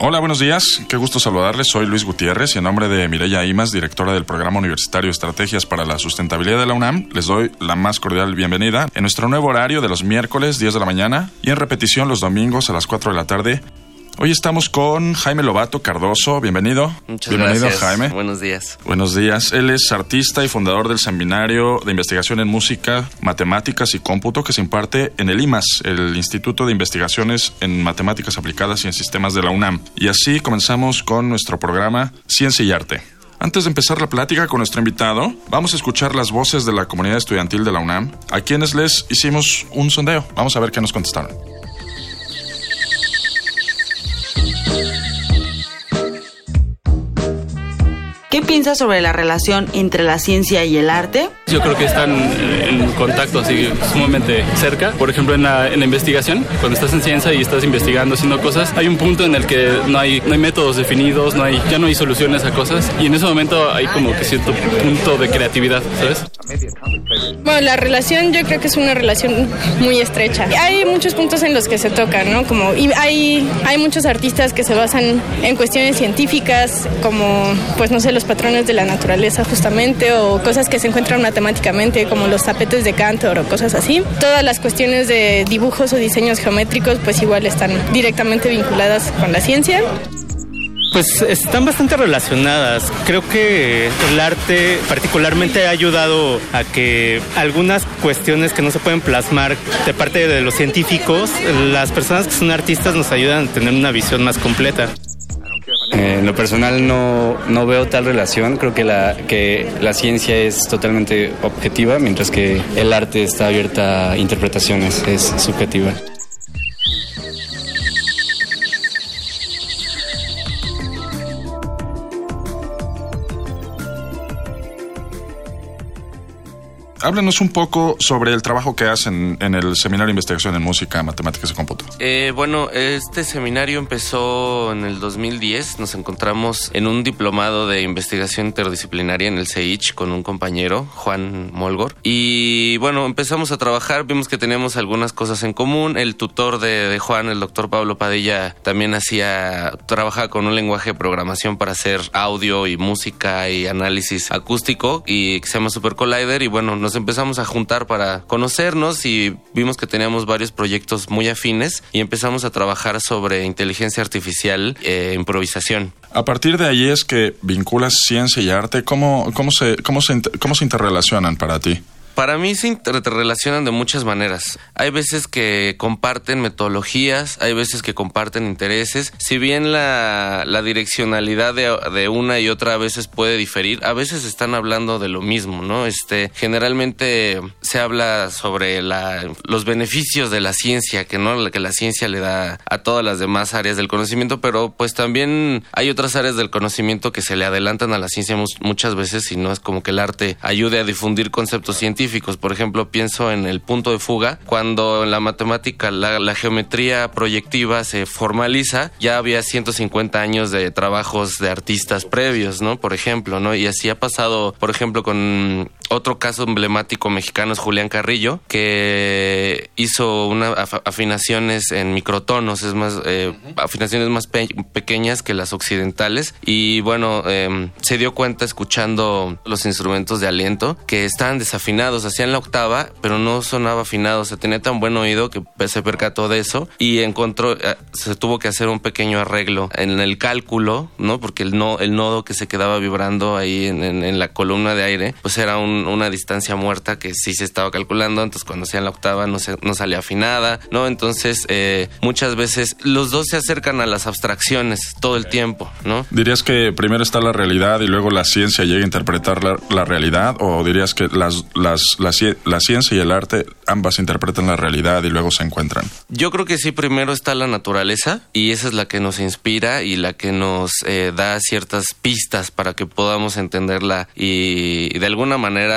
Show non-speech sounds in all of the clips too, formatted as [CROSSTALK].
Hola, buenos días. Qué gusto saludarles. Soy Luis Gutiérrez y en nombre de Mireya Imas, directora del Programa Universitario Estrategias para la Sustentabilidad de la UNAM, les doy la más cordial bienvenida en nuestro nuevo horario de los miércoles 10 de la mañana y en repetición los domingos a las 4 de la tarde Hoy estamos con Jaime Lobato Cardoso. Bienvenido. Muchas Bienvenido, gracias. Jaime. Buenos días. Buenos días. Él es artista y fundador del Seminario de Investigación en Música, Matemáticas y Cómputo que se imparte en el IMAS, el Instituto de Investigaciones en Matemáticas Aplicadas y en Sistemas de la UNAM. Y así comenzamos con nuestro programa Ciencia y Arte. Antes de empezar la plática con nuestro invitado, vamos a escuchar las voces de la comunidad estudiantil de la UNAM, a quienes les hicimos un sondeo. Vamos a ver qué nos contestaron. ¿Qué piensas sobre la relación entre la ciencia y el arte? Yo creo que están eh, en contacto así sumamente cerca. Por ejemplo, en la, en la investigación, cuando estás en ciencia y estás investigando, haciendo cosas, hay un punto en el que no hay, no hay métodos definidos, no hay, ya no hay soluciones a cosas. Y en ese momento hay como que cierto punto de creatividad, ¿sabes? Bueno, la relación yo creo que es una relación muy estrecha. Hay muchos puntos en los que se tocan, ¿no? Como y hay hay muchos artistas que se basan en cuestiones científicas, como pues no sé los patrones de la naturaleza justamente o cosas que se encuentran matemáticamente, como los tapetes de Cantor o cosas así. Todas las cuestiones de dibujos o diseños geométricos pues igual están directamente vinculadas con la ciencia. Pues están bastante relacionadas. Creo que el arte particularmente ha ayudado a que algunas cuestiones que no se pueden plasmar de parte de los científicos, las personas que son artistas nos ayudan a tener una visión más completa. Eh, en lo personal no, no veo tal relación, creo que la, que la ciencia es totalmente objetiva, mientras que el arte está abierta a interpretaciones, es subjetiva. Háblenos un poco sobre el trabajo que hacen en el Seminario de Investigación en Música, Matemáticas y Cómputo. Eh, bueno, este seminario empezó en el 2010. Nos encontramos en un diplomado de investigación interdisciplinaria en el CEICH con un compañero, Juan Molgor. Y bueno, empezamos a trabajar, vimos que teníamos algunas cosas en común. El tutor de, de Juan, el doctor Pablo Padilla, también hacía, trabajaba con un lenguaje de programación para hacer audio y música y análisis acústico y que se llama Super Collider. Y bueno, nos empezamos a juntar para conocernos y vimos que teníamos varios proyectos muy afines y empezamos a trabajar sobre inteligencia artificial e improvisación. A partir de ahí es que vinculas ciencia y arte. ¿Cómo, cómo, se, cómo, se, cómo se interrelacionan para ti? Para mí se interrelacionan de muchas maneras. Hay veces que comparten metodologías, hay veces que comparten intereses. Si bien la, la direccionalidad de, una y otra a veces puede diferir, a veces están hablando de lo mismo, ¿no? Este, generalmente se habla sobre los beneficios de la ciencia, que no que la ciencia le da a todas las demás áreas del conocimiento, pero pues también hay otras áreas del conocimiento que se le adelantan a la ciencia mu- muchas veces y no es como que el arte ayude a difundir conceptos científicos. Por ejemplo, pienso en el punto de fuga, cuando en la matemática la, geometría proyectiva se formaliza, ya había 150 años de trabajos de artistas previos, ¿no? Por ejemplo, ¿no? Y así ha pasado, por ejemplo, con otro caso emblemático mexicano es Julián Carrillo, que hizo unas af- afinaciones en microtonos, es más, eh, afinaciones más pe- pequeñas que las occidentales. Y bueno, eh, se dio cuenta escuchando los instrumentos de aliento que estaban desafinados, hacían la octava, pero no sonaba afinado, o sea, tenía tan buen oído que se percató de eso y encontró, eh, se tuvo que hacer un pequeño arreglo en el cálculo, ¿no? Porque el, no, el nodo que se quedaba vibrando ahí en, en- en la columna de aire, pues era un una distancia muerta que sí se estaba calculando, entonces cuando sea en la octava no, se, no salía afinada, ¿no? Entonces eh, muchas veces los dos se acercan a las abstracciones todo el tiempo, ¿no? ¿Dirías que primero está la realidad y luego la ciencia llega a interpretar la, realidad? ¿O dirías que las, las, la, la ciencia y el arte ambas interpretan la realidad y luego se encuentran? Yo creo que sí, primero está la naturaleza y esa es la que nos inspira y la que nos eh, da ciertas pistas para que podamos entenderla y, de alguna manera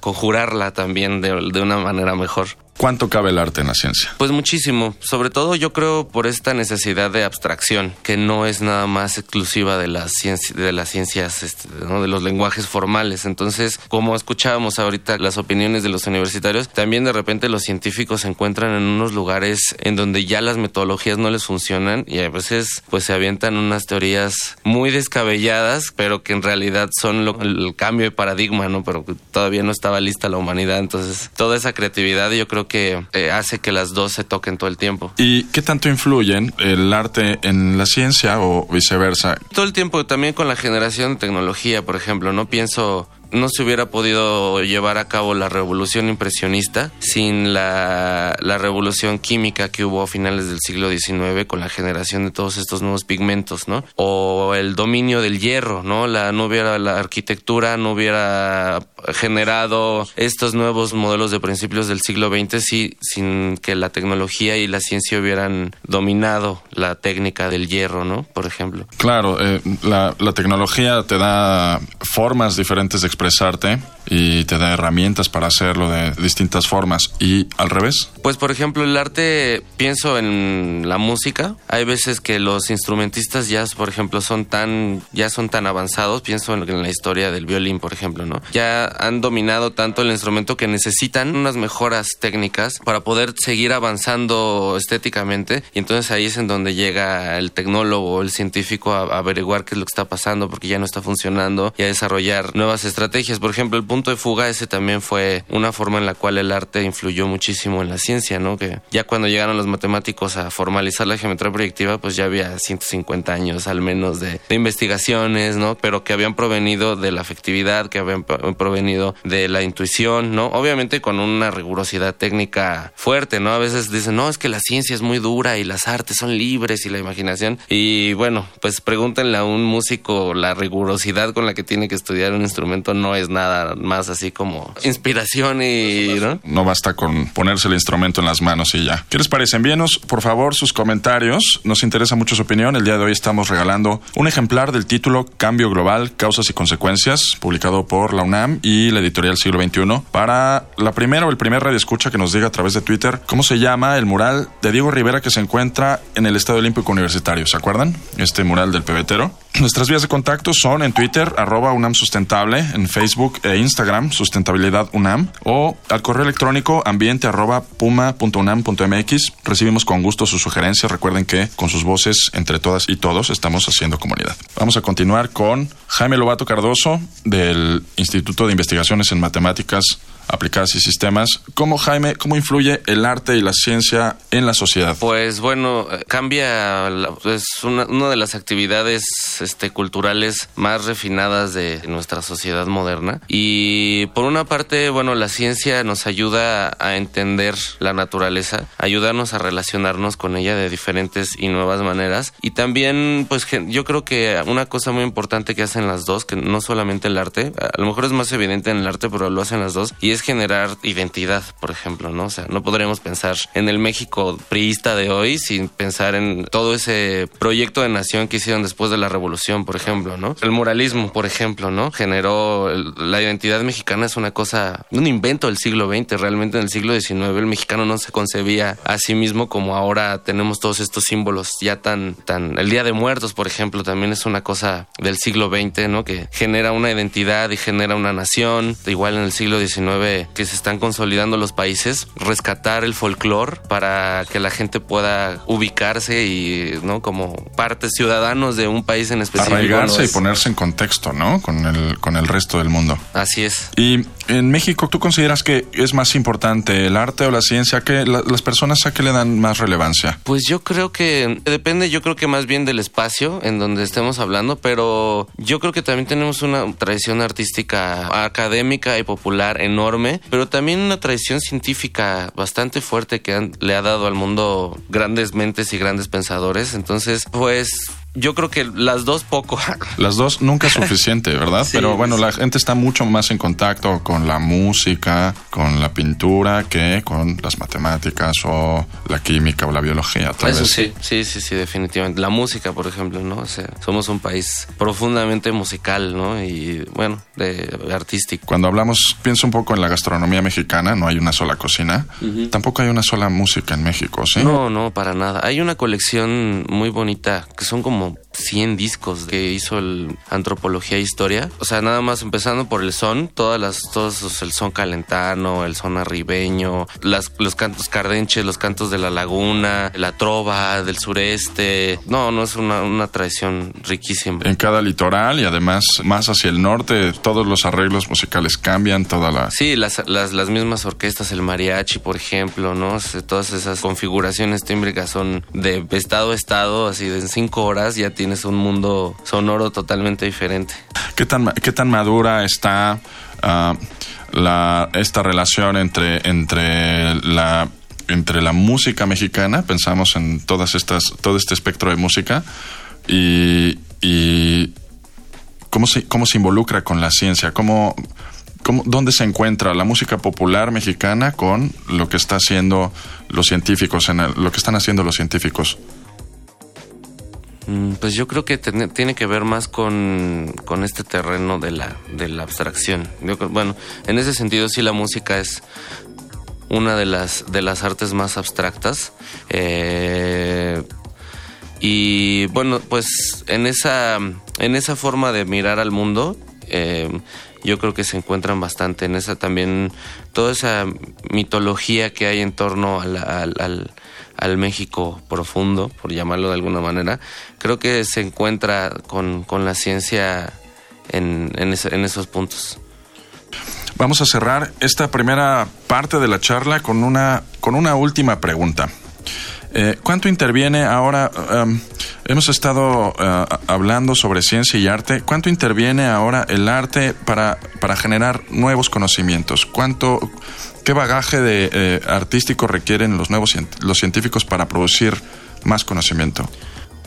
conjurarla también de una manera mejor. ¿Cuánto cabe el arte en la ciencia? Pues muchísimo, sobre todo yo creo por esta necesidad de abstracción, que no es nada más exclusiva de las, de las ciencias, este, de los lenguajes formales. Entonces, como escuchábamos ahorita las opiniones de los universitarios, también de repente los científicos se encuentran en unos lugares en donde ya las metodologías no les funcionan y a veces pues se avientan unas teorías muy descabelladas, pero que en realidad son el cambio de paradigma, ¿no? Pero todavía no estaba lista la humanidad, entonces toda esa creatividad yo creo que eh, hace que las dos se toquen todo el tiempo. ¿Y qué tanto influyen el arte en la ciencia o viceversa? Todo el tiempo también con la generación de tecnología, por ejemplo, no pienso no se hubiera podido llevar a cabo la revolución impresionista sin la, revolución química que hubo a finales del siglo XIX con la generación de todos estos nuevos pigmentos, ¿no? O el dominio del hierro, ¿no? La, no hubiera la arquitectura, no hubiera generado estos nuevos modelos de principios del siglo XX si, sin que la tecnología y la ciencia hubieran dominado la técnica del hierro, ¿no? Por ejemplo. Claro, eh, la, la tecnología te da formas diferentes de expresarte y te da herramientas para hacerlo de distintas formas. ¿Y al revés? Pues por ejemplo el arte, pienso en la música. Hay veces que los instrumentistas ya, por ejemplo, son tan, ya son tan avanzados. Pienso en, la historia del violín, por ejemplo, ¿no? Ya han dominado tanto el instrumento que necesitan unas mejoras técnicas para poder seguir avanzando estéticamente. Y entonces ahí es en donde llega el tecnólogo el científico a, a averiguar qué es lo que está pasando porque ya no está funcionando y a desarrollar nuevas estrategias. Por ejemplo, el punto de fuga ese también fue una forma en la cual el arte influyó muchísimo en la ciencia, ¿no? Que ya cuando llegaron los matemáticos a formalizar la geometría proyectiva, pues ya había 150 años al menos de, investigaciones, ¿no? Pero que habían provenido de la afectividad, que habían provenido de la intuición, ¿no? Obviamente con una rigurosidad técnica fuerte, ¿no? A veces dicen, no, es que la ciencia es muy dura y las artes son libres y la imaginación. Y bueno, pues pregúntenle a un músico la rigurosidad con la que tiene que estudiar un instrumento no es nada más así como inspiración y... ¿no? basta con ponerse el instrumento en las manos y ya. ¿Qué les parece? Envíenos, por favor, sus comentarios. Nos interesa mucho su opinión. El día de hoy estamos regalando un ejemplar del título Cambio Global, Causas y Consecuencias, publicado por la UNAM y la editorial Siglo XXI. Para la primera o el primer radio escucha que nos diga a través de Twitter cómo se llama el mural de Diego Rivera que se encuentra en el Estadio Olímpico Universitario. ¿Se acuerdan? Este mural del pebetero. Nuestras vías de contacto son en Twitter, arroba UNAM Sustentable, en Facebook e Instagram, Sustentabilidad UNAM, o al correo electrónico ambiente arroba puma.unam.mx. Recibimos con gusto sus sugerencias. Recuerden que con sus voces, entre todas y todos, estamos haciendo comunidad. Vamos a continuar con Jaime Lobato Cardoso, del Instituto de Investigaciones en Matemáticas aplicadas y sistemas. ¿Cómo, Jaime, cómo influye el arte y la ciencia en la sociedad? Pues bueno, cambia, es una, de las actividades este, culturales más refinadas de nuestra sociedad moderna. Y por una parte, bueno, la ciencia nos ayuda a entender la naturaleza, ayudarnos a relacionarnos con ella de diferentes y nuevas maneras. Y también, pues yo creo que una cosa muy importante que hacen las dos, que no solamente el arte, a lo mejor es más evidente en el arte, pero lo hacen las dos, y es generar identidad, por ejemplo, ¿no? O sea, no podremos pensar en el México priista de hoy sin pensar en todo ese proyecto de nación que hicieron después de la revolución, por ejemplo, ¿no? El muralismo, por ejemplo, ¿no? Generó la identidad mexicana es una cosa, un invento del siglo XX, realmente en el siglo XIX el mexicano no se concebía a sí mismo como ahora tenemos todos estos símbolos ya tan, tan, el Día de Muertos, por ejemplo, también es una cosa del siglo XX, ¿no? Que genera una identidad y genera una nación, igual en el siglo XIX que se están consolidando los países, rescatar el folclore para que la gente pueda ubicarse y, ¿no? Como partes ciudadanos de un país en específico. Arraigarse y ponerse en contexto, ¿no? Con el, con el resto del mundo. Así es. Y en México, ¿tú consideras que es más importante el arte o la ciencia? que las personas a qué le dan más relevancia? Pues yo creo que depende, yo creo que más bien del espacio en donde estemos hablando, pero yo creo que también tenemos una tradición artística académica y popular enorme, pero también una tradición científica bastante fuerte que le ha dado al mundo grandes mentes y grandes pensadores. Entonces, pues yo creo que las dos poco. [LAUGHS] Las dos nunca es suficiente, ¿verdad? Pero bueno, la gente está mucho más en contacto con la música, con la pintura, que con las matemáticas o la química o la biología. Eso sí, sí, sí, sí, definitivamente. La música, por ejemplo, ¿no? O sea, somos un país profundamente musical, ¿no? Y bueno, de, artístico. Cuando hablamos, pienso un poco en la gastronomía mexicana, no hay una sola cocina. Tampoco hay una sola música en México, ¿sí? No, no, para nada. Hay una colección muy bonita que son como 100 discos que hizo el Antropología e Historia. O sea, nada más empezando por el son, todas las, todos el son calentano, el son arribeño, las, los cantos cardenches, los cantos de la laguna, la trova del sureste. No, no es una, una tradición riquísima. En cada litoral y además más hacia el norte, todos los arreglos musicales cambian, toda la... Sí, las, las, las mismas orquestas, el mariachi, por ejemplo, ¿no? Todas esas configuraciones tímbricas son de estado a estado, así de en cinco horas ya tienes un mundo sonoro totalmente diferente. ¿Qué tan, madura está ah, la, esta relación entre, entre la entre la música mexicana, pensamos en todas estas, todo este espectro de música, y, cómo se, cómo se involucra con la ciencia, cómo, cómo, dónde se encuentra la música popular mexicana con lo que está haciendo los científicos, en lo que están haciendo los científicos. Mm, pues yo creo que tiene que ver más con, este terreno de la, de la abstracción. bueno, en ese sentido sí la música es una de las, de las artes más abstractas. Eh, y bueno, pues en esa, en esa forma de mirar al mundo, eh, yo creo que se encuentran bastante en esa también, toda esa mitología que hay en torno al México profundo, por llamarlo de alguna manera, creo que se encuentra con, la ciencia en, en, esos puntos. Vamos a cerrar esta primera parte de la charla con una, con una última pregunta. Eh, ¿Cuánto interviene ahora? Um, hemos estado uh, hablando sobre ciencia y arte. ¿Cuánto interviene ahora el arte para, para generar nuevos conocimientos? ¿Cuánto, ¿Qué bagaje de, eh, artístico requieren los nuevos los científicos para producir más conocimiento?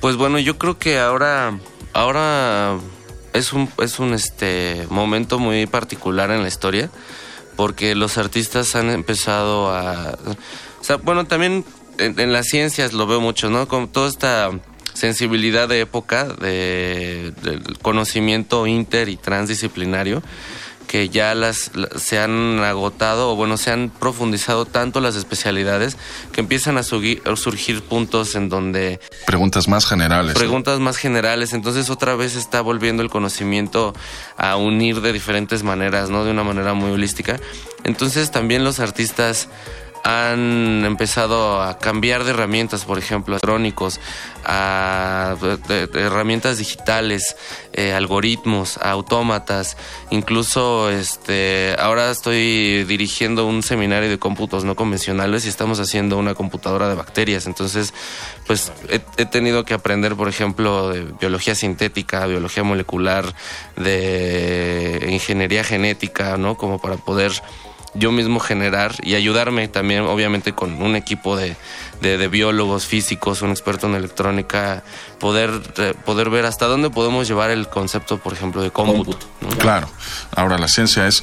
Pues bueno, yo creo que ahora, ahora es un, es un este, momento muy particular en la historia porque los artistas han empezado a... O sea, bueno, también en, las ciencias lo veo mucho, ¿no? Con toda esta sensibilidad de época de, del conocimiento inter y transdisciplinario que ya las, se han agotado o bueno, se han profundizado tanto las especialidades que empiezan a, surgir puntos en donde... Preguntas más generales. Preguntas más generales, entonces otra vez está volviendo el conocimiento a unir de diferentes maneras, ¿no? De una manera muy holística. Entonces también los artistas han empezado a cambiar de herramientas, por ejemplo, electrónicos, a herramientas digitales, eh, algoritmos, autómatas, incluso este ahora estoy dirigiendo un seminario de cómputos no convencionales y estamos haciendo una computadora de bacterias, entonces pues he, he tenido que aprender, por ejemplo, de biología sintética, biología molecular, de ingeniería genética, ¿no? Como para poder yo mismo generar y ayudarme también, obviamente, con un equipo de, de, biólogos, físicos, un experto en electrónica, poder, eh, poder ver hasta dónde podemos llevar el concepto, por ejemplo, de cómputo. Claro. Ahora, la ciencia es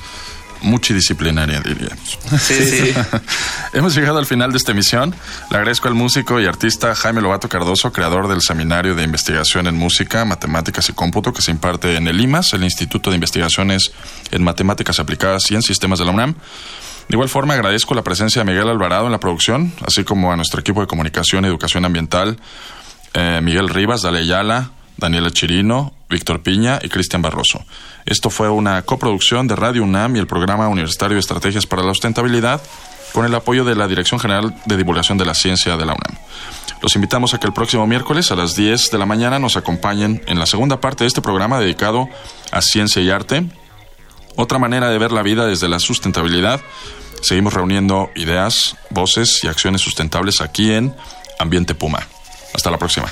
multidisciplinaria, diríamos. Sí, sí. [LAUGHS] Hemos llegado al final de esta emisión. Le agradezco al músico y artista Jaime Lobato Cardoso, creador del Seminario de Investigación en Música, Matemáticas y Cómputo, que se imparte en el IMAS, el Instituto de Investigaciones en Matemáticas Aplicadas y en Sistemas de la UNAM. De igual forma, agradezco la presencia de Miguel Alvarado en la producción, así como a nuestro equipo de comunicación y educación ambiental, eh, Miguel Rivas, Dale Ayala, Daniela Chirino, Víctor Piña y Cristian Barroso. Esto fue una coproducción de Radio UNAM y el Programa Universitario de Estrategias para la Sustentabilidad con el apoyo de la Dirección General de Divulgación de la Ciencia de la UNAM. Los invitamos a que el próximo miércoles a las 10 de la mañana nos acompañen en la segunda parte de este programa dedicado a ciencia y arte otra manera de ver la vida desde la sustentabilidad. Seguimos reuniendo ideas, voces y acciones sustentables aquí en Ambiente Puma. Hasta la próxima.